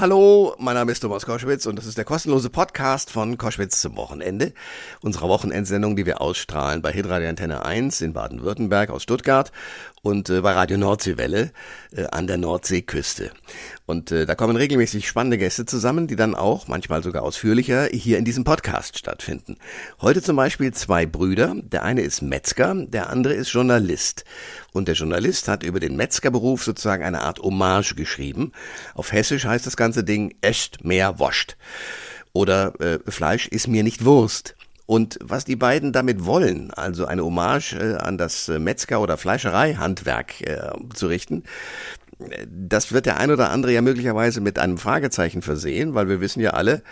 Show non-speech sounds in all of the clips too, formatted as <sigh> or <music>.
Hallo, mein Name ist Thomas Koschwitz und das ist der kostenlose Podcast von Koschwitz zum Wochenende. Unserer Wochenendsendung, die wir ausstrahlen bei Hitradio Antenne 1 in Baden-Württemberg aus Stuttgart und äh, bei Radio Nordseewelle äh, an der Nordseeküste. Und äh, da kommen regelmäßig spannende Gäste zusammen, die dann auch, manchmal sogar ausführlicher, hier in diesem Podcast stattfinden. Heute zum Beispiel zwei Brüder. Der eine ist Metzger, der andere ist Journalist. Und der Journalist hat über den Metzgerberuf sozusagen eine Art Hommage geschrieben. Auf Hessisch heißt das ganze Ding echt mehr wascht. Oder äh, Fleisch ist mir nicht Wurst. Und was die beiden damit wollen, also eine Hommage äh, an das äh, Metzger- oder Fleischereihandwerk äh, zu richten, das wird der ein oder andere ja möglicherweise mit einem Fragezeichen versehen, weil wir wissen ja alle,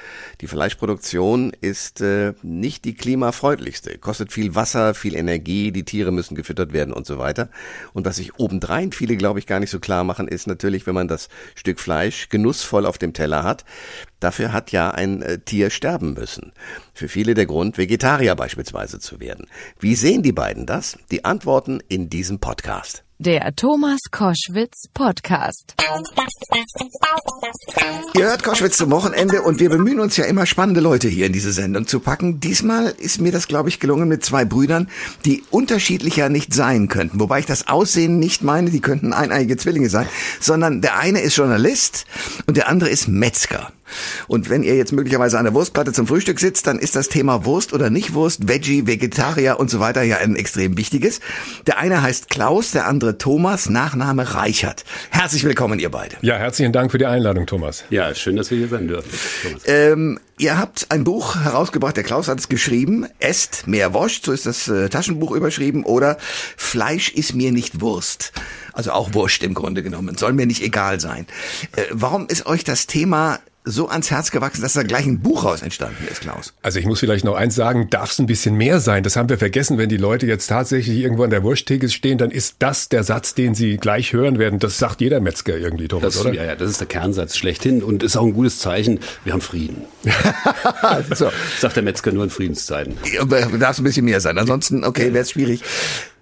die Fleischproduktion ist äh, nicht die klimafreundlichste, kostet viel Wasser, viel Energie, die Tiere müssen gefüttert werden und so weiter. Und was sich obendrein viele, glaube ich, gar nicht so klar machen, ist natürlich, wenn man das Stück Fleisch genussvoll auf dem Teller hat, dafür hat ja ein äh, Tier sterben müssen. Für viele der Grund, Vegetarier beispielsweise zu werden. Wie sehen die beiden das? Die Antworten in diesem Podcast. Der Thomas Koschwitz Podcast. Ihr hört Koschwitz zum Wochenende und wir bemühen uns ja immer spannende Leute hier in diese Sendung zu packen. Diesmal ist mir das, glaube ich, gelungen mit zwei Brüdern, die unterschiedlicher nicht sein könnten. Wobei ich das Aussehen nicht meine, die könnten eineiige Zwillinge sein, sondern der eine ist Journalist und der andere ist Metzger. Und wenn ihr jetzt möglicherweise an der Wurstplatte zum Frühstück sitzt, dann ist das Thema Wurst oder nicht Wurst, Veggie, Vegetarier und so weiter ja ein extrem wichtiges. Der eine heißt Klaus, der andere Thomas, Nachname Reichert. Herzlich willkommen, ihr beide. Ja, herzlichen Dank für die Einladung, Thomas. Ja, schön, dass wir hier sein dürfen. Ähm, ihr habt ein Buch herausgebracht, der Klaus hat es geschrieben, Esst mehr Wurst, so ist das äh, Taschenbuch überschrieben, oder Fleisch ist mir nicht Wurst. Also auch Wurst im Grunde genommen, soll mir nicht egal sein. Äh, warum ist euch das Thema so ans Herz gewachsen, dass da gleich ein Buch raus entstanden ist, Klaus? Also ich muss vielleicht noch eins sagen, darf es ein bisschen mehr sein. Das haben wir vergessen. Wenn die Leute jetzt tatsächlich irgendwo an der Wursttheke stehen, dann ist das der Satz, den sie gleich hören werden. Das sagt jeder Metzger irgendwie, Thomas, das, oder? Ja, ja, das ist der Kernsatz schlechthin und ist auch ein gutes Zeichen. Wir haben Frieden. <laughs> so. Sagt der Metzger nur in Friedenszeiten. Ja, darf es ein bisschen mehr sein. Ansonsten, okay, wäre es schwierig.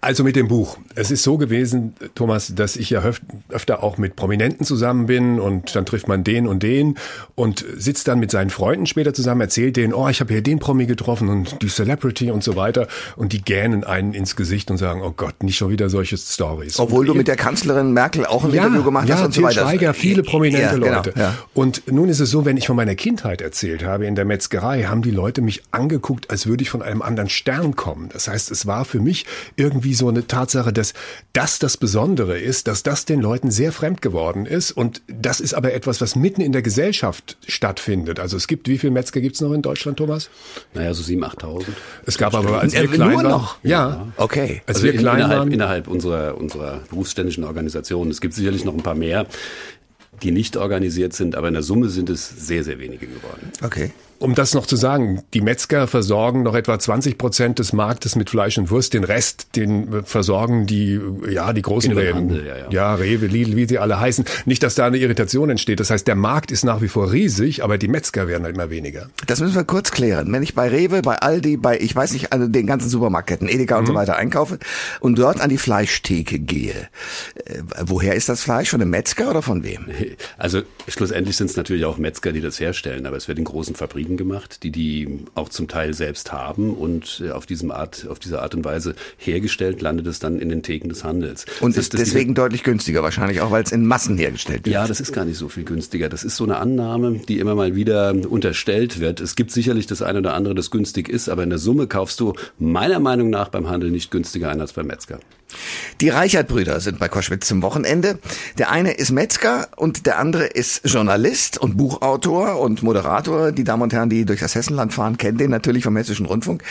Also mit dem Buch. Es ist so gewesen, Thomas, dass ich ja öfter auch mit Prominenten zusammen bin und dann trifft man den und den und sitzt dann mit seinen Freunden später zusammen, erzählt denen, oh, ich habe hier den Promi getroffen und die Celebrity und so weiter und die gähnen einen ins Gesicht und sagen, oh Gott, nicht schon wieder solche Stories. Obwohl und du mit der Kanzlerin Merkel auch ein ja, Interview gemacht ja, hast und so weiter. Schweiger, viele prominente ja, genau, Leute. Ja. Und nun ist es so, wenn ich von meiner Kindheit erzählt habe in der Metzgerei, haben die Leute mich angeguckt, als würde ich von einem anderen Stern kommen. Das heißt, es war für mich irgendwie so eine Tatsache, dass das das Besondere ist, dass das den Leuten sehr fremd geworden ist. Und das ist aber etwas, was mitten in der Gesellschaft stattfindet. Also es gibt, wie viele Metzger gibt es noch in Deutschland, Thomas? Naja, so 7.000, 8.000. Es gab aber, als wir klein nur waren, noch? Ja. Okay. Als Also wir in, klein innerhalb, waren, innerhalb unserer, unserer berufsständischen Organisation. Es gibt sicherlich noch ein paar mehr, die nicht organisiert sind, aber in der Summe sind es sehr, sehr wenige geworden. Okay. Um das noch zu sagen, die Metzger versorgen noch etwa 20 Prozent des Marktes mit Fleisch und Wurst. Den Rest, den versorgen die, ja, die großen Läden. Handel, ja, ja. ja, Rewe, Lidl, wie sie alle heißen. Nicht, dass da eine Irritation entsteht. Das heißt, der Markt ist nach wie vor riesig, aber die Metzger werden halt immer weniger. Das müssen wir kurz klären. Wenn ich bei Rewe, bei Aldi, bei, ich weiß nicht, also den ganzen Supermarktketten, Edeka und so weiter einkaufe und dort an die Fleischtheke gehe, äh, woher ist das Fleisch? Von einem Metzger oder von wem? Also schlussendlich sind es natürlich auch Metzger, die das herstellen, aber es wird in großen Fabriken gemacht, die die auch zum Teil selbst haben und äh, auf diesem Art, auf diese Art und Weise hergestellt landet es dann in den Theken des Handels. Und ist deswegen deutlich günstiger wahrscheinlich, auch weil es in Massen hergestellt wird. Ja, das ist gar nicht so viel günstiger. Das ist so eine Annahme, die immer mal wieder unterstellt wird. Es gibt sicherlich das eine oder andere, das günstig ist, aber in der Summe kaufst du meiner Meinung nach beim Handel nicht günstiger ein als beim Metzger. Die Reichert-Brüder sind bei Koschwitz zum Wochenende. Der eine ist Metzger und der andere ist Journalist und Buchautor und Moderator. Die Damen und Herren, die durch das Hessenland fahren, kennen den natürlich vom Hessischen Rundfunk.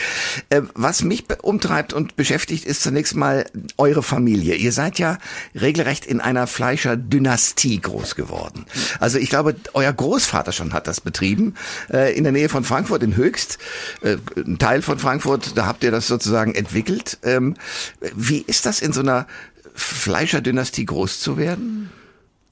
Äh, Was mich umtreibt und beschäftigt, ist zunächst mal eure Familie. Ihr seid ja regelrecht in einer Fleischerdynastie groß geworden. Also ich glaube, euer Großvater schon hat das betrieben, äh, in der Nähe von Frankfurt in Höchst, äh, ein Teil von Frankfurt, da habt ihr das sozusagen entwickelt. Ähm, Wie ist das in so einer Fleischerdynastie groß zu werden?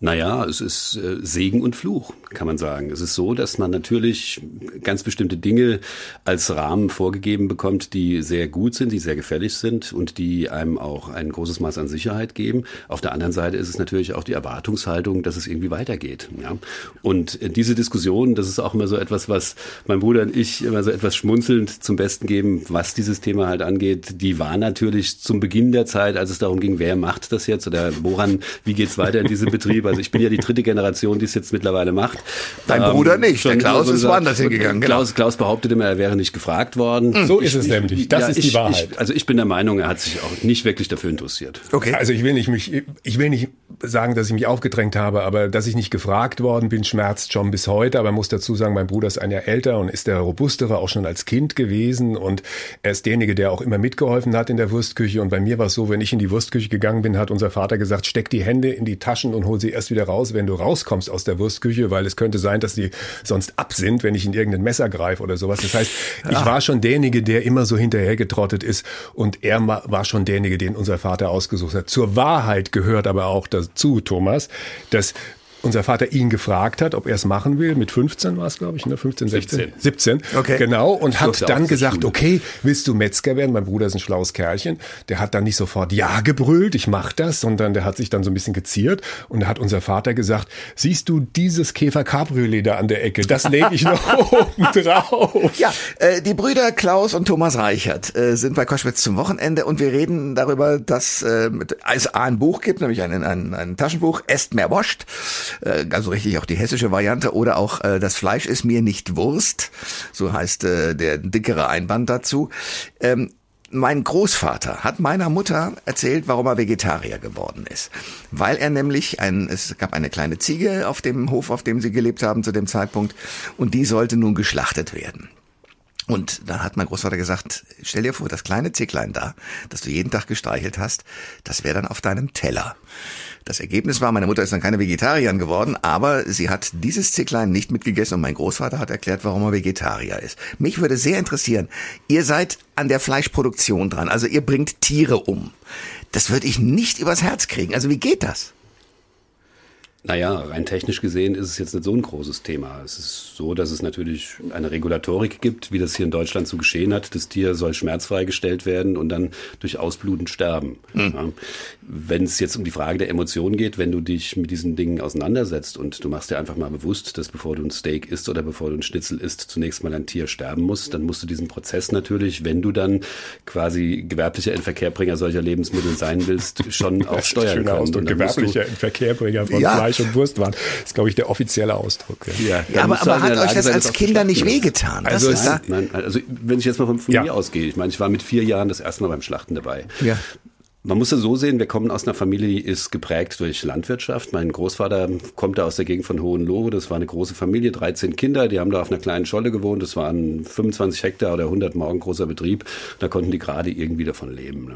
Naja, es ist äh, Segen und Fluch, kann man sagen. Es ist so, dass man natürlich ganz bestimmte Dinge als Rahmen vorgegeben bekommt, die sehr gut sind, die sehr gefällig sind und die einem auch ein großes Maß an Sicherheit geben. Auf der anderen Seite ist es natürlich auch die Erwartungshaltung, dass es irgendwie weitergeht. Ja? Und diese Diskussion, das ist auch immer so etwas, was mein Bruder und ich immer so etwas schmunzelnd zum Besten geben, was dieses Thema halt angeht. Die war natürlich zum Beginn der Zeit, als es darum ging, wer macht das jetzt oder woran, wie geht's weiter in diesem Betrieb. Also ich bin ja die dritte Generation, die es jetzt mittlerweile macht. Dein ähm, Bruder nicht, der Klaus so ist woanders hingegangen. Genau. Klaus, Klaus behauptet immer, er wäre nicht gefragt worden. So ist es nämlich. Das ja, ist die Wahrheit. Ich, also ich bin der Meinung, er hat sich auch nicht wirklich dafür interessiert. Okay. Also ich will nicht mich, ich will nicht sagen, dass ich mich aufgedrängt habe, aber dass ich nicht gefragt worden bin, schmerzt schon bis heute. Aber muss dazu sagen, mein Bruder ist ein Jahr älter und ist der robustere auch schon als Kind gewesen und er ist derjenige, der auch immer mitgeholfen hat in der Wurstküche. Und bei mir war es so, wenn ich in die Wurstküche gegangen bin, hat unser Vater gesagt, steck die Hände in die Taschen und hol sie erst wieder raus, wenn du rauskommst aus der Wurstküche, weil es könnte sein, dass die sonst ab sind, wenn ich in irgendein Messer greife oder sowas. Das heißt, ich ah. war schon derjenige, der immer so hinterhergetrottet ist und er war schon derjenige, den unser Vater ausgesucht hat. Zur Wahrheit gehört aber auch dazu, Thomas, dass unser Vater ihn gefragt hat, ob er es machen will. Mit 15 war es, glaube ich, ne? 15, 16, 17. 17. Okay. Genau. Und hat dann gesagt, okay, willst du Metzger werden? Mein Bruder ist ein schlaues Kerlchen. Der hat dann nicht sofort Ja gebrüllt, ich mach das, sondern der hat sich dann so ein bisschen geziert. Und da hat unser Vater gesagt, siehst du dieses Käfer Cabriolet da an der Ecke? Das lege ich noch <laughs> oben drauf. Ja, äh, die Brüder Klaus und Thomas Reichert äh, sind bei Koschwitz zum Wochenende und wir reden darüber, dass äh, es ein Buch gibt, nämlich ein, ein, ein Taschenbuch, Est mehr wascht äh, also richtig auch die hessische Variante, oder auch äh, Das Fleisch ist mir nicht Wurst, so heißt äh, der dickere Einband dazu. Ähm, mein Großvater hat meiner Mutter erzählt, warum er Vegetarier geworden ist. Weil er nämlich ein, es gab eine kleine Ziege auf dem Hof, auf dem sie gelebt haben zu dem Zeitpunkt, und die sollte nun geschlachtet werden. Und dann hat mein Großvater gesagt, stell dir vor, das kleine Zicklein da, das du jeden Tag gestreichelt hast, das wäre dann auf deinem Teller. Das Ergebnis war, meine Mutter ist dann keine Vegetarierin geworden, aber sie hat dieses Zicklein nicht mitgegessen und mein Großvater hat erklärt, warum er Vegetarier ist. Mich würde sehr interessieren, ihr seid an der Fleischproduktion dran, also ihr bringt Tiere um. Das würde ich nicht übers Herz kriegen. Also wie geht das? Naja, rein technisch gesehen ist es jetzt nicht so ein großes Thema. Es ist so, dass es natürlich eine Regulatorik gibt, wie das hier in Deutschland so geschehen hat. Das Tier soll schmerzfrei gestellt werden und dann durch Ausbluten sterben. Mhm. Ja. Wenn es jetzt um die Frage der Emotionen geht, wenn du dich mit diesen Dingen auseinandersetzt und du machst dir einfach mal bewusst, dass bevor du ein Steak isst oder bevor du ein Schnitzel isst, zunächst mal ein Tier sterben muss, dann musst du diesen Prozess natürlich, wenn du dann quasi gewerblicher Inverkehrbringer solcher Lebensmittel sein willst, schon <laughs> auch steuern können. Ausdruck, gewerblicher Inverkehrbringer von ja. Fleisch und Wurst waren. Das ist, glaube ich, der offizielle Ausdruck. Ja, ja aber, aber hat euch das als Kinder nicht wehgetan? Also, ist nein, also wenn ich jetzt mal von, von ja. mir ausgehe, ich meine, ich war mit vier Jahren das erste Mal beim Schlachten dabei. Ja. Man muss es so sehen, wir kommen aus einer Familie, die ist geprägt durch Landwirtschaft. Mein Großvater kommt da aus der Gegend von Hohenlohe. Das war eine große Familie, 13 Kinder, die haben da auf einer kleinen Scholle gewohnt. Das waren 25 Hektar oder 100 Morgen großer Betrieb. Da konnten die gerade irgendwie davon leben. Ne?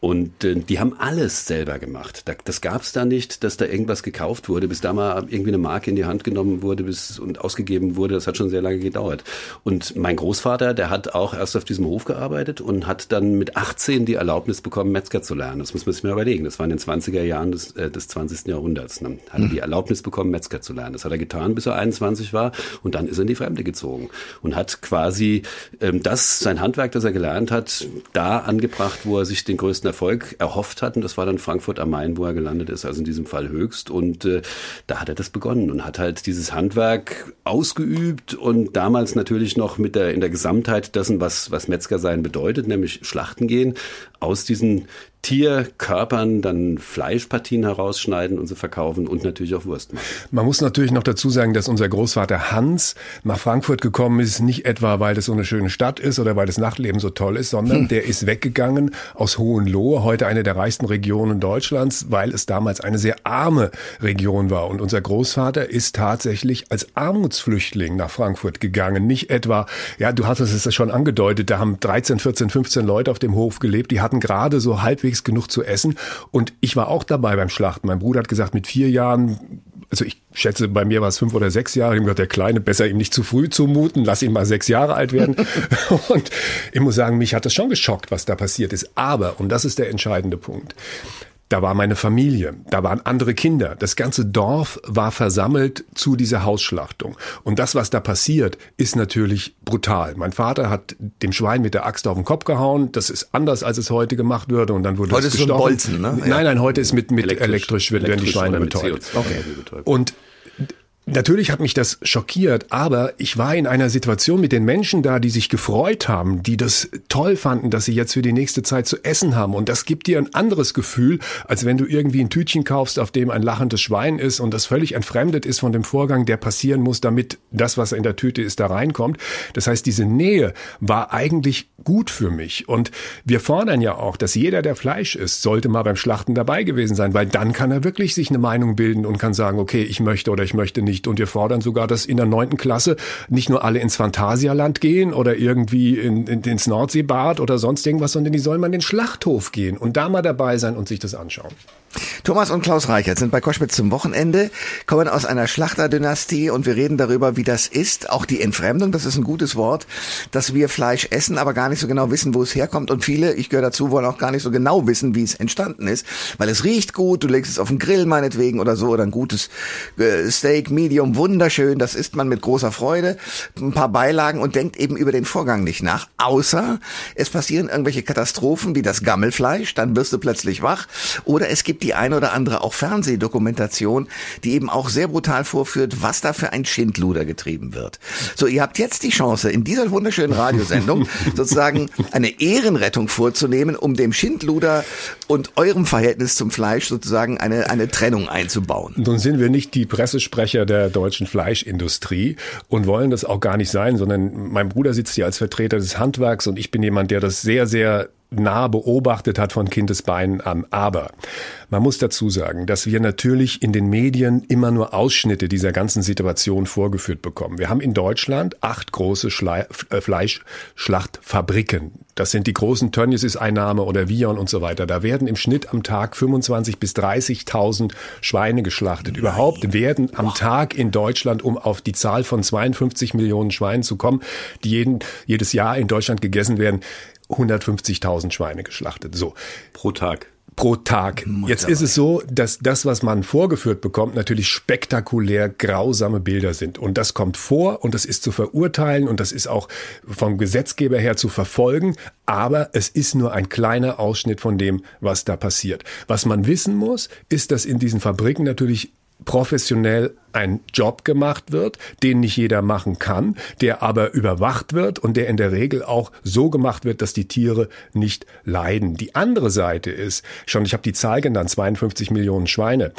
Und äh, die haben alles selber gemacht. das gab es da nicht, dass da irgendwas gekauft wurde, bis da mal irgendwie eine Marke in die Hand genommen wurde bis, und ausgegeben wurde. Das hat schon sehr lange gedauert. Und mein Großvater, der hat auch erst auf diesem Hof gearbeitet und hat dann mit 18 die Erlaubnis bekommen, Metzger zu lernen lernen. Das muss man sich mal überlegen. Das war in den 20er Jahren des, äh, des 20. Jahrhunderts. Ne? Hat er die Erlaubnis bekommen, Metzger zu lernen. Das hat er getan, bis er 21 war. Und dann ist er in die Fremde gezogen und hat quasi ähm, das, sein Handwerk, das er gelernt hat, da angebracht, wo er sich den größten Erfolg erhofft hat. Und das war dann Frankfurt am Main, wo er gelandet ist, also in diesem Fall höchst. Und äh, da hat er das begonnen und hat halt dieses Handwerk ausgeübt und damals natürlich noch mit der, in der Gesamtheit dessen, was, was Metzger sein bedeutet, nämlich Schlachten gehen, aus diesen Tierkörpern dann Fleischpartien herausschneiden und sie verkaufen und natürlich auch Wurst machen. Man muss natürlich noch dazu sagen, dass unser Großvater Hans nach Frankfurt gekommen ist, nicht etwa, weil das so eine schöne Stadt ist oder weil das Nachtleben so toll ist, sondern hm. der ist weggegangen aus Hohenlohe, heute eine der reichsten Regionen Deutschlands, weil es damals eine sehr arme Region war. Und unser Großvater ist tatsächlich als Armutsflüchtling nach Frankfurt gegangen. Nicht etwa, ja, du hattest es schon angedeutet, da haben 13, 14, 15 Leute auf dem Hof gelebt, die hatten gerade so halbwegs halbwegs genug zu essen. Und ich war auch dabei beim Schlachten. Mein Bruder hat gesagt, mit vier Jahren also ich schätze, bei mir war es fünf oder sechs Jahre. Habe gesagt, der Kleine, besser ihm nicht zu früh zumuten, lass ihn mal sechs Jahre alt werden. <laughs> und ich muss sagen, mich hat das schon geschockt, was da passiert ist. Aber, und das ist der entscheidende Punkt, Da war meine Familie, da waren andere Kinder. Das ganze Dorf war versammelt zu dieser Hausschlachtung. Und das, was da passiert, ist natürlich brutal. Mein Vater hat dem Schwein mit der Axt auf den Kopf gehauen. Das ist anders, als es heute gemacht würde. Und dann wurde heute es ist gestochen. Bolzen, ne? Nein, nein, heute ist mit, mit elektrisch, elektrisch, werden die Schweine betäubt. Okay. Und Natürlich hat mich das schockiert, aber ich war in einer Situation mit den Menschen da, die sich gefreut haben, die das toll fanden, dass sie jetzt für die nächste Zeit zu essen haben. Und das gibt dir ein anderes Gefühl, als wenn du irgendwie ein Tütchen kaufst, auf dem ein lachendes Schwein ist und das völlig entfremdet ist von dem Vorgang, der passieren muss, damit das, was in der Tüte ist, da reinkommt. Das heißt, diese Nähe war eigentlich gut für mich. Und wir fordern ja auch, dass jeder, der Fleisch isst, sollte mal beim Schlachten dabei gewesen sein, weil dann kann er wirklich sich eine Meinung bilden und kann sagen, okay, ich möchte oder ich möchte nicht nicht. Und wir fordern sogar, dass in der neunten Klasse nicht nur alle ins Phantasialand gehen oder irgendwie in, in, ins Nordseebad oder sonst irgendwas, sondern die sollen mal in den Schlachthof gehen und da mal dabei sein und sich das anschauen. Thomas und Klaus Reichert sind bei Koschwitz zum Wochenende, kommen aus einer Schlachterdynastie und wir reden darüber, wie das ist. Auch die Entfremdung, das ist ein gutes Wort, dass wir Fleisch essen, aber gar nicht so genau wissen, wo es herkommt. Und viele, ich gehöre dazu, wollen auch gar nicht so genau wissen, wie es entstanden ist, weil es riecht gut, du legst es auf den Grill meinetwegen oder so, oder ein gutes äh, Steak, Medium, wunderschön, das isst man mit großer Freude, ein paar Beilagen und denkt eben über den Vorgang nicht nach, außer es passieren irgendwelche Katastrophen wie das Gammelfleisch, dann wirst du plötzlich wach, oder es gibt die eine oder andere auch Fernsehdokumentation, die eben auch sehr brutal vorführt, was da für ein Schindluder getrieben wird. So, ihr habt jetzt die Chance, in dieser wunderschönen Radiosendung <laughs> sozusagen eine Ehrenrettung vorzunehmen, um dem Schindluder und eurem Verhältnis zum Fleisch sozusagen eine, eine Trennung einzubauen. Nun sind wir nicht die Pressesprecher der deutschen Fleischindustrie und wollen das auch gar nicht sein, sondern mein Bruder sitzt hier als Vertreter des Handwerks und ich bin jemand, der das sehr, sehr nah beobachtet hat von Kindesbeinen an. Aber man muss dazu sagen, dass wir natürlich in den Medien immer nur Ausschnitte dieser ganzen Situation vorgeführt bekommen. Wir haben in Deutschland acht große Schle äh, Fleischschlachtfabriken. Das sind die großen Tönnies ist Einnahme oder Vion und so weiter. Da werden im Schnitt am Tag 25 bis 30.000 Schweine geschlachtet. Überhaupt werden am Tag in Deutschland, um auf die Zahl von 52 Millionen Schweinen zu kommen, die jeden, jedes Jahr in Deutschland gegessen werden, 150.000 Schweine geschlachtet. So. Pro Tag pro Tag. Jetzt ist es so, dass das, was man vorgeführt bekommt, natürlich spektakulär grausame Bilder sind. Und das kommt vor und das ist zu verurteilen und das ist auch vom Gesetzgeber her zu verfolgen. Aber es ist nur ein kleiner Ausschnitt von dem, was da passiert. Was man wissen muss, ist, dass in diesen Fabriken natürlich professionell ein Job gemacht wird, den nicht jeder machen kann, der aber überwacht wird und der in der Regel auch so gemacht wird, dass die Tiere nicht leiden. Die andere Seite ist, schon ich habe die Zahl genannt, 52 Millionen Schweine.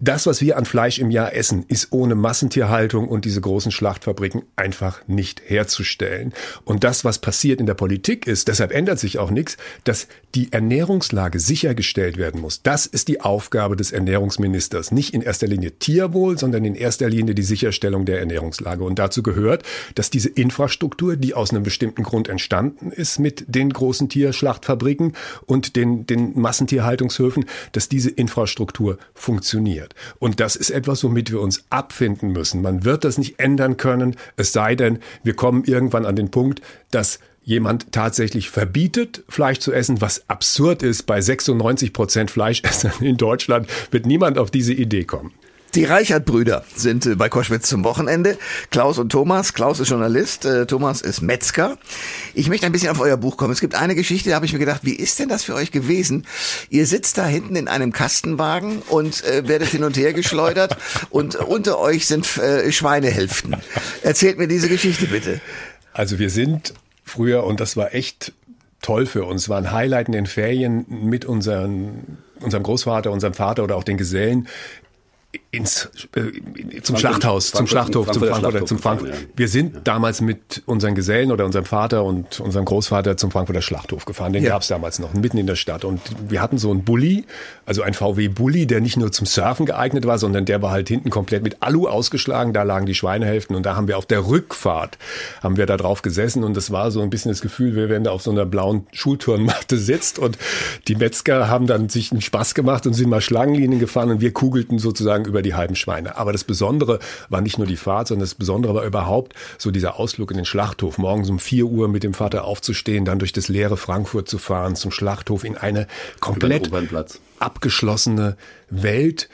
Das, was wir an Fleisch im Jahr essen, ist ohne Massentierhaltung und diese großen Schlachtfabriken einfach nicht herzustellen. Und das, was passiert in der Politik ist, deshalb ändert sich auch nichts, dass die Ernährungslage sichergestellt werden muss. Das ist die Aufgabe des Ernährungsministers. Nicht in erster Linie Tierwohl, sondern in erster Linie die Sicherstellung der Ernährungslage. Und dazu gehört, dass diese Infrastruktur, die aus einem bestimmten Grund entstanden ist mit den großen Tierschlachtfabriken und den, den Massentierhaltungshöfen, dass diese Infrastruktur funktioniert wird. Und das ist etwas, womit wir uns abfinden müssen. Man wird das nicht ändern können, es sei denn, wir kommen irgendwann an den Punkt, dass jemand tatsächlich verbietet, Fleisch zu essen, was absurd ist. Bei 96 Prozent Fleischessern in Deutschland wird niemand auf diese Idee kommen. Die Reichert-Brüder sind äh, bei Koschwitz zum Wochenende. Klaus und Thomas. Klaus ist Journalist, äh, Thomas ist Metzger. Ich möchte ein bisschen auf euer Buch kommen. Es gibt eine Geschichte, da habe ich mir gedacht, wie ist denn das für euch gewesen? Ihr sitzt da hinten in einem Kastenwagen und äh, werdet hin und her geschleudert <laughs> und unter euch sind äh, Schweinehälften. Erzählt mir diese Geschichte bitte. Also wir sind früher, und das war echt toll für uns, war ein Highlight in den Ferien mit unseren unserem Großvater, unserem Vater oder auch den Gesellen ins äh, zum Schlachthaus, zum Schlachthof, zum Frankfurter, zum Frankfurt. Wir sind ja. damals mit unseren Gesellen oder unserem Vater und unserem Großvater zum Frankfurter Schlachthof gefahren. Den ja. gab es damals noch, mitten in der Stadt. Und wir hatten so einen Bulli, also ein VW Bulli, der nicht nur zum Surfen geeignet war, sondern der war halt hinten komplett mit Alu ausgeschlagen. Da lagen die Schweinehälften und da haben wir auf der Rückfahrt haben wir da drauf gesessen und das war so ein bisschen das Gefühl, wir wären da auf so einer blauen Schulturnmatte sitzt und die Metzger haben dann sich einen Spaß gemacht und sind mal Schlangenlinien gefahren und wir kugelten sozusagen sozusagen über die halben Schweine. Aber das Besondere war nicht nur die Fahrt, sondern das Besondere war überhaupt so dieser Ausflug in den Schlachthof. Morgens um vier Uhr mit dem Vater aufzustehen, dann durch das leere Frankfurt zu fahren, zum Schlachthof in eine komplett abgeschlossene Welt,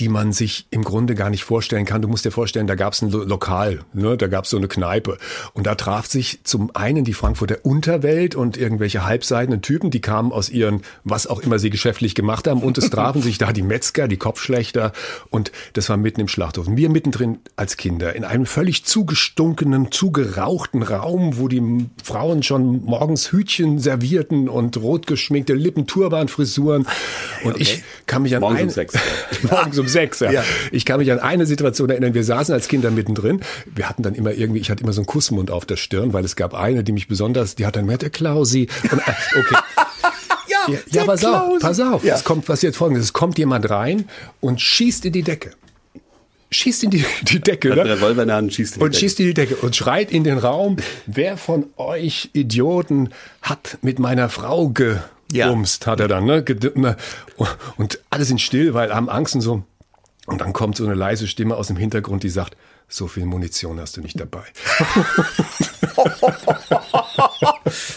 die man sich im Grunde gar nicht vorstellen kann. Du musst dir vorstellen, da gab es ein Lokal, ne? da gab es so eine Kneipe. Und da traf sich zum einen die Frankfurter Unterwelt und irgendwelche halbseidenen Typen, die kamen aus ihren, was auch immer sie geschäftlich gemacht haben. Und es <laughs> trafen sich da die Metzger, die Kopfschlechter. Und das war mitten im Schlachthof. Und wir mittendrin als Kinder in einem völlig zugestunkenen, zugerauchten Raum, wo die Frauen schon morgens Hütchen servierten und rot geschminkte Lippen, Turbanfrisuren. Und okay. ich kann mich an morgens ein, um sechs. <laughs> morgens um sechs, ja. ja. Ich kann mich an eine Situation erinnern, wir saßen als Kinder mittendrin. Wir hatten dann immer irgendwie, ich hatte immer so einen Kussmund auf der Stirn, weil es gab eine, die mich besonders, die hat dann mehr der Klausi. Und, äh, okay. <laughs> ja, ja, ja pass auf, pass auf. Ja. Es kommt passiert folgendes. Es kommt jemand rein und schießt in die Decke schießt in die, die Decke, Hat ne? Revolver in der Hand, schießt in die und Decke. schießt in die Decke und schreit in den Raum, wer von euch Idioten hat mit meiner Frau gebumst, ja. hat er dann, ne? ne? Und alle sind still, weil haben Angst und so. Und dann kommt so eine leise Stimme aus dem Hintergrund, die sagt, so viel Munition hast du nicht dabei. <laughs>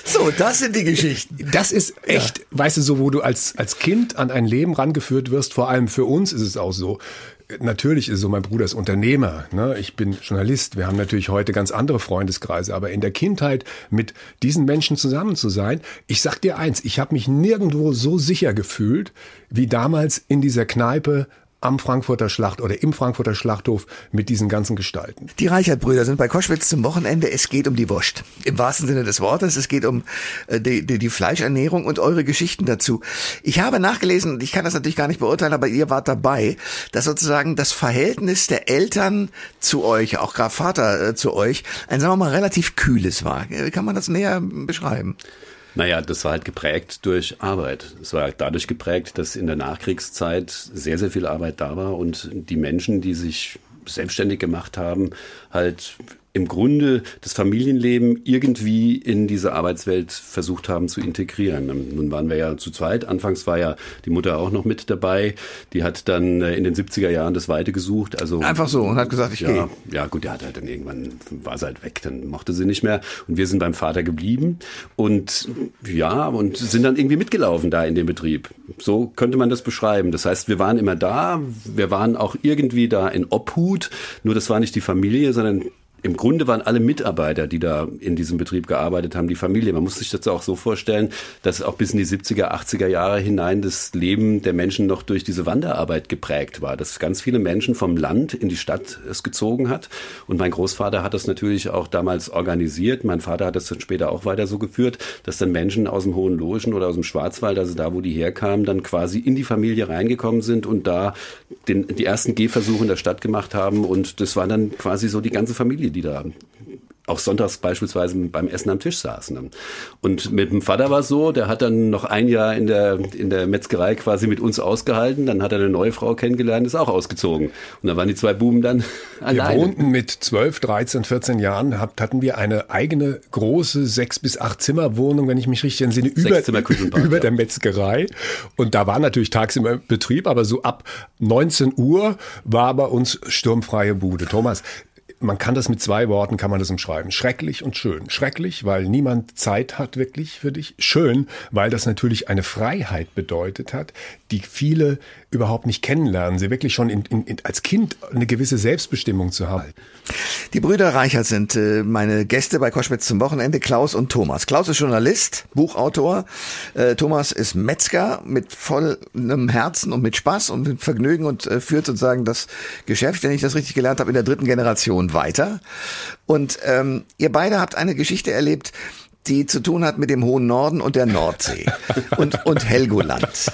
so, das sind die Geschichten. Das ist echt, ja. weißt du, so wo du als, als Kind an ein Leben rangeführt wirst, vor allem für uns ist es auch so. Natürlich ist so, mein Bruder ist Unternehmer, ne? ich bin Journalist, wir haben natürlich heute ganz andere Freundeskreise, aber in der Kindheit mit diesen Menschen zusammen zu sein, ich sag dir eins, ich habe mich nirgendwo so sicher gefühlt wie damals in dieser Kneipe am Frankfurter Schlacht oder im Frankfurter Schlachthof mit diesen ganzen Gestalten. Die Reichert-Brüder sind bei Koschwitz zum Wochenende. Es geht um die Wurst. Im wahrsten Sinne des Wortes. Es geht um äh, die, die, die Fleischernährung und eure Geschichten dazu. Ich habe nachgelesen, ich kann das natürlich gar nicht beurteilen, aber ihr wart dabei, dass sozusagen das Verhältnis der Eltern zu euch, auch gerade Vater äh, zu euch, ein, sagen wir mal, relativ kühles war. Wie kann man das näher beschreiben? Naja, das war halt geprägt durch Arbeit. Es war dadurch geprägt, dass in der Nachkriegszeit sehr, sehr viel Arbeit da war und die Menschen, die sich selbstständig gemacht haben, halt im Grunde das Familienleben irgendwie in diese Arbeitswelt versucht haben zu integrieren. Ähm, nun waren wir ja zu zweit. Anfangs war ja die Mutter auch noch mit dabei. Die hat dann äh, in den 70er Jahren das Weite gesucht. Also einfach so und hat gesagt, ich ja, gehe. Ja, gut, die hat halt dann irgendwann war sie halt weg, dann mochte sie nicht mehr. Und wir sind beim Vater geblieben und ja und sind dann irgendwie mitgelaufen da in dem Betrieb. So könnte man das beschreiben. Das heißt, wir waren immer da. Wir waren auch irgendwie da in Obhut. Nur das war nicht die Familie, sondern im Grunde waren alle Mitarbeiter, die da in diesem Betrieb gearbeitet haben, die Familie. Man muss sich das auch so vorstellen, dass auch bis in die 70er, 80er Jahre hinein das Leben der Menschen noch durch diese Wanderarbeit geprägt war, dass ganz viele Menschen vom Land in die Stadt es gezogen hat. Und mein Großvater hat das natürlich auch damals organisiert. Mein Vater hat das dann später auch weiter so geführt, dass dann Menschen aus dem Hohen Logen oder aus dem Schwarzwald, also da, wo die herkamen, dann quasi in die Familie reingekommen sind und da den, die ersten Gehversuche in der Stadt gemacht haben. Und das war dann quasi so die ganze Familie, die da auch sonntags beispielsweise beim Essen am Tisch saßen. Und mit dem Vater war es so, der hat dann noch ein Jahr in der, in der Metzgerei quasi mit uns ausgehalten, dann hat er eine neue Frau kennengelernt, ist auch ausgezogen. Und dann waren die zwei Buben dann alleine. Wir wohnten mit 12, 13, 14 Jahren, hatten wir eine eigene große sechs bis acht Zimmer Wohnung, wenn ich mich richtig entsinne, über, <laughs> über der Metzgerei. Und da war natürlich tagsüber Betrieb, aber so ab 19 Uhr war bei uns sturmfreie Bude. Thomas, man kann das mit zwei Worten, kann man das umschreiben. Schrecklich und schön. Schrecklich, weil niemand Zeit hat wirklich für dich. Schön, weil das natürlich eine Freiheit bedeutet hat, die viele überhaupt nicht kennenlernen. Sie wirklich schon in, in, als Kind eine gewisse Selbstbestimmung zu haben. Die Brüder Reichert sind äh, meine Gäste bei Koschwitz zum Wochenende, Klaus und Thomas. Klaus ist Journalist, Buchautor. Äh, Thomas ist Metzger mit vollem Herzen und mit Spaß und mit Vergnügen und äh, führt sozusagen das Geschäft, wenn ich das richtig gelernt habe, in der dritten Generation weiter. Und ähm, ihr beide habt eine Geschichte erlebt, die zu tun hat mit dem hohen Norden und der Nordsee <laughs> und, und Helgoland.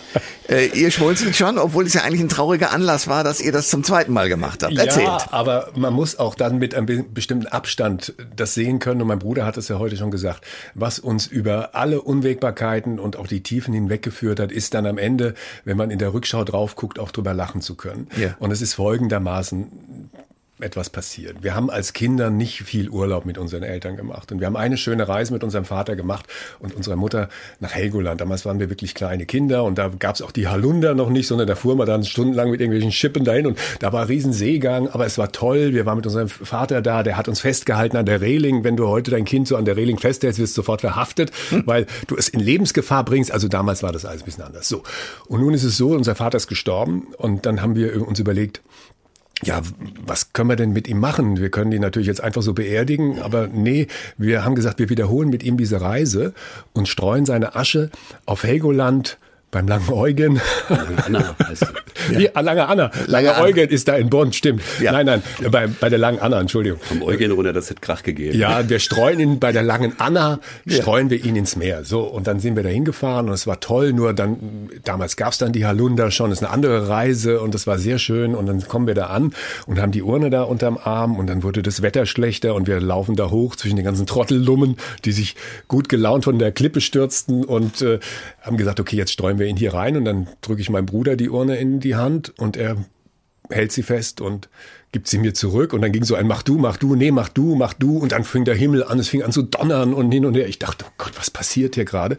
Äh, ihr schmunzelt schon, obwohl es ja eigentlich ein trauriger Anlass war, dass ihr das zum zweiten Mal gemacht habt. Erzählt. Ja, aber man muss auch dann mit einem bestimmten Abstand das sehen können. Und mein Bruder hat es ja heute schon gesagt. Was uns über alle Unwägbarkeiten und auch die Tiefen hinweggeführt hat, ist dann am Ende, wenn man in der Rückschau drauf guckt, auch drüber lachen zu können. Ja. Und es ist folgendermaßen etwas passiert. Wir haben als Kinder nicht viel Urlaub mit unseren Eltern gemacht. Und wir haben eine schöne Reise mit unserem Vater gemacht und unserer Mutter nach Helgoland. Damals waren wir wirklich kleine Kinder und da gab es auch die Halunder noch nicht, sondern da fuhren wir dann stundenlang mit irgendwelchen Schippen dahin und da war riesen Seegang, aber es war toll. Wir waren mit unserem Vater da, der hat uns festgehalten an der Reling. Wenn du heute dein Kind so an der Reling festhältst, wirst du sofort verhaftet, hm. weil du es in Lebensgefahr bringst. Also damals war das alles ein bisschen anders. So. Und nun ist es so, unser Vater ist gestorben und dann haben wir uns überlegt, ja, was können wir denn mit ihm machen? Wir können ihn natürlich jetzt einfach so beerdigen, aber nee, wir haben gesagt, wir wiederholen mit ihm diese Reise und streuen seine Asche auf Helgoland, beim langen Eugen. Lange Anna heißt ja. <laughs> ja, Lange Anna. Lange, lange Eugen ist da in Bonn, stimmt. Ja. Nein, nein, bei, bei der langen Anna, Entschuldigung. Vom Eugen runter, das hat Krach gegeben. Ja, <laughs> wir streuen ihn bei der langen Anna, streuen wir ihn ins Meer. So, und dann sind wir da hingefahren und es war toll, nur dann, damals gab's dann die Halunda schon, das ist eine andere Reise und das war sehr schön und dann kommen wir da an und haben die Urne da unterm Arm und dann wurde das Wetter schlechter und wir laufen da hoch zwischen den ganzen Trottellummen, die sich gut gelaunt von der Klippe stürzten und äh, haben gesagt, okay, jetzt streuen wir ihn hier rein und dann drücke ich meinem Bruder die Urne in die Hand und er hält sie fest und gibt sie mir zurück und dann ging so ein mach du, mach du, nee, mach du, mach du und dann fing der Himmel an, es fing an zu donnern und hin und her. Ich dachte, oh Gott, was passiert hier gerade?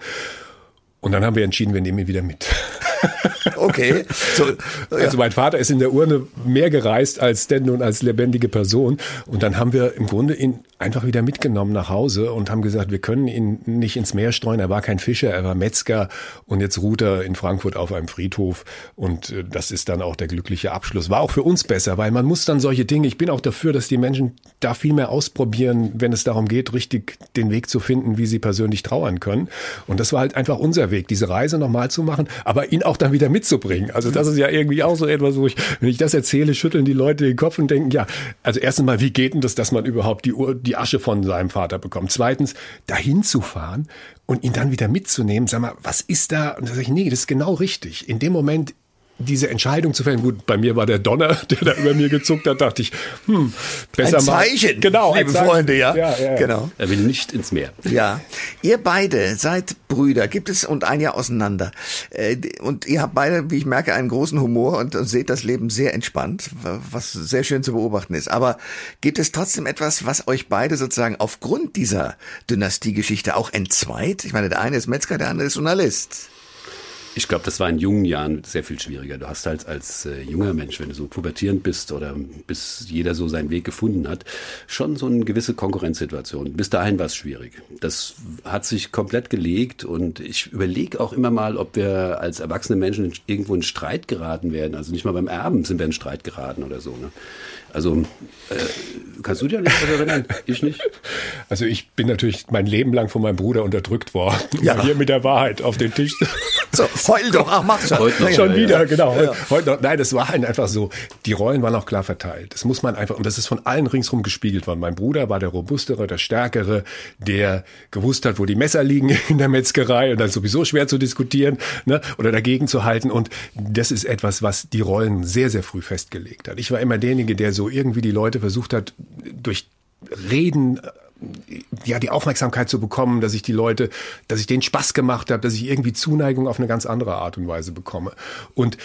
Und dann haben wir entschieden, wir nehmen ihn wieder mit. <laughs> <laughs> okay. So, ja. Also mein Vater ist in der Urne mehr gereist als denn nun als lebendige Person. Und dann haben wir im Grunde ihn einfach wieder mitgenommen nach Hause und haben gesagt, wir können ihn nicht ins Meer streuen. Er war kein Fischer, er war Metzger und jetzt ruht er in Frankfurt auf einem Friedhof. Und äh, das ist dann auch der glückliche Abschluss. War auch für uns besser, weil man muss dann solche Dinge, ich bin auch dafür, dass die Menschen da viel mehr ausprobieren, wenn es darum geht, richtig den Weg zu finden, wie sie persönlich trauern können. Und das war halt einfach unser Weg, diese Reise nochmal zu machen, aber ihn auch dann wieder mitzubringen. Also das ist ja irgendwie auch so etwas, wo ich, wenn ich das erzähle, schütteln die Leute den Kopf und denken, ja, also erstens mal, wie geht denn das, dass man überhaupt die, die Asche von seinem Vater bekommt? Zweitens, dahin zu fahren und ihn dann wieder mitzunehmen, sag mal, was ist da? Und da sage ich, nee, das ist genau richtig. In dem Moment diese Entscheidung zu fällen. Gut, bei mir war der Donner, <laughs> der da über mir gezuckt hat, dachte ich, hm, besser ein Zeichen, mal. Genau, liebe Freunde, ja. Ja, ja. Genau. Er will nicht ins Meer. Ja. Ihr beide seid Brüder, gibt es und ein Jahr auseinander. Äh, und ihr habt beide, wie ich merke, einen großen Humor und, seht das Leben sehr entspannt, was sehr schön zu beobachten ist. Aber gibt es trotzdem etwas, was euch beide sozusagen aufgrund dieser Dynastiegeschichte auch entzweit? Ich meine, der eine ist Metzger, der andere ist Journalist. Ich glaube, das war in jungen Jahren sehr viel schwieriger. Du hast halt als äh, junger Mensch, wenn du so pubertierend bist oder bis jeder so seinen Weg gefunden hat, schon so eine gewisse Konkurrenzsituation. Bis dahin war es schwierig. Das hat sich komplett gelegt und ich überlege auch immer mal, ob wir als erwachsene Menschen irgendwo in Streit geraten werden. Also nicht mal beim Erben sind wir in Streit geraten oder so. Ne? Also äh, kannst du dir nicht erinnern? Ich nicht. Also ich bin natürlich mein Leben lang von meinem Bruder unterdrückt worden. <laughs> Ja. Hier mit der Wahrheit auf den Tisch. So, heul doch, ach mach schon. Heute noch, schon ja, wieder, ja. genau. Ja. Heute noch. Nein, das war halt einfach so. Die Rollen waren auch klar verteilt. Das muss man einfach, und das ist von allen ringsrum gespiegelt worden. Mein Bruder war der robustere, der stärkere, der gewusst hat, wo die Messer liegen <laughs> in der Metzgerei und dann sowieso schwer zu diskutieren ne, oder dagegen zu halten. Und das ist etwas, was die Rollen sehr, sehr früh festgelegt hat. Ich war immer derjenige, der so irgendwie die Leute versucht hat, durch Reden ja die Aufmerksamkeit zu bekommen, dass ich die Leute, dass ich denen Spaß gemacht habe, dass ich irgendwie Zuneigung auf eine ganz andere Art und Weise bekomme. Und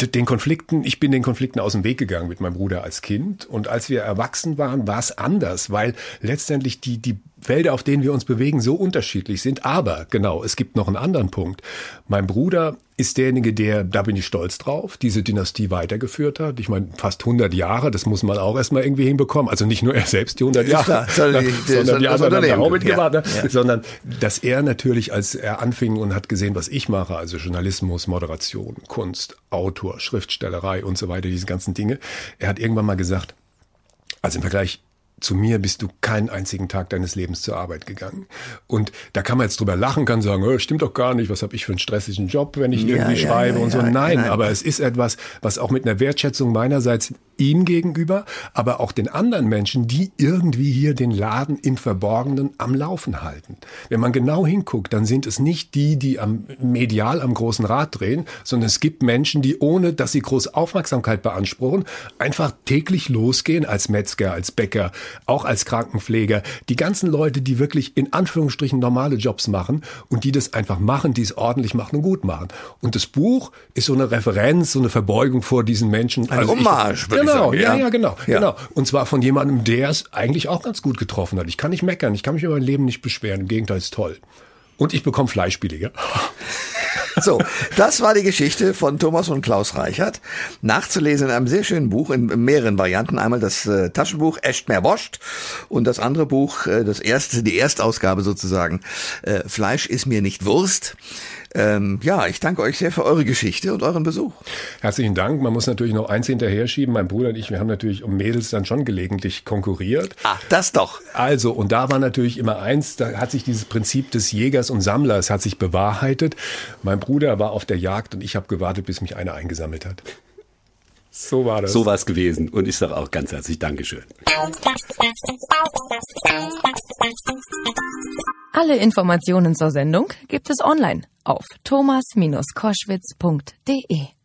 den Konflikten, ich bin den Konflikten aus dem Weg gegangen mit meinem Bruder als Kind. Und als wir erwachsen waren, war es anders, weil letztendlich die, die Felder, auf denen wir uns bewegen, so unterschiedlich sind. Aber genau, es gibt noch einen anderen Punkt. Mein Bruder ist derjenige, der, da bin ich stolz drauf, diese Dynastie weitergeführt hat. Ich meine, fast 100 Jahre, das muss man auch erstmal irgendwie hinbekommen. Also nicht nur er selbst die 100 Jahre, klar, sondern, die, sondern die anderen haben auch mitgemacht, ja, ne? ja. sondern dass er natürlich, als er anfing und hat gesehen, was ich mache, also Journalismus, Moderation, Kunst, Autor, Schriftstellerei und so weiter, diese ganzen Dinge, er hat irgendwann mal gesagt, also im Vergleich zu mir bist du keinen einzigen Tag deines Lebens zur Arbeit gegangen. Und da kann man jetzt drüber lachen, kann sagen, oh, stimmt doch gar nicht, was habe ich für einen stressigen Job, wenn ich ja, irgendwie ja, schreibe ja, und so. Nein, nein, aber es ist etwas, was auch mit einer Wertschätzung meinerseits ihm gegenüber, aber auch den anderen Menschen, die irgendwie hier den Laden im Verborgenen am Laufen halten. Wenn man genau hinguckt, dann sind es nicht die, die am medial am großen Rad drehen, sondern es gibt Menschen, die ohne, dass sie groß Aufmerksamkeit beanspruchen, einfach täglich losgehen als Metzger, als Bäcker, auch als Krankenpfleger, die ganzen Leute, die wirklich in Anführungsstrichen normale Jobs machen und die das einfach machen, die es ordentlich machen und gut machen. Und das Buch ist so eine Referenz, so eine Verbeugung vor diesen Menschen. Eine also Hommage, ich, genau, sagen, ja, ja, genau, ja. genau. Und zwar von jemandem, der es eigentlich auch ganz gut getroffen hat. Ich kann nicht meckern, ich kann mich über mein Leben nicht beschweren. Im Gegenteil, ist toll. Und ich bekomme Fleisch billiger. <laughs> So, das war die Geschichte von Thomas und Klaus Reichert. Nachzulesen in einem sehr schönen Buch in mehreren Varianten. Einmal das äh, Taschenbuch Echt mehr Woscht und das andere Buch, äh, das erste, die Erstausgabe sozusagen, äh, Fleisch ist mir nicht Wurst. Ähm, ja, ich danke euch sehr für eure Geschichte und euren Besuch. Herzlichen Dank. Man muss natürlich noch eins hinterher schieben. Mein Bruder und ich, wir haben natürlich um Mädels dann schon gelegentlich konkurriert. Ah, das doch. Also, und da war natürlich immer eins, da hat sich dieses Prinzip des Jägers und Sammlers hat sich bewahrheitet. Mein Bruder war auf der Jagd und ich habe gewartet, bis mich einer eingesammelt hat. So war das. So war es gewesen. Und ich sage auch ganz herzlich Dankeschön. Alle Informationen zur Sendung gibt es online auf thomas-koschwitz.de.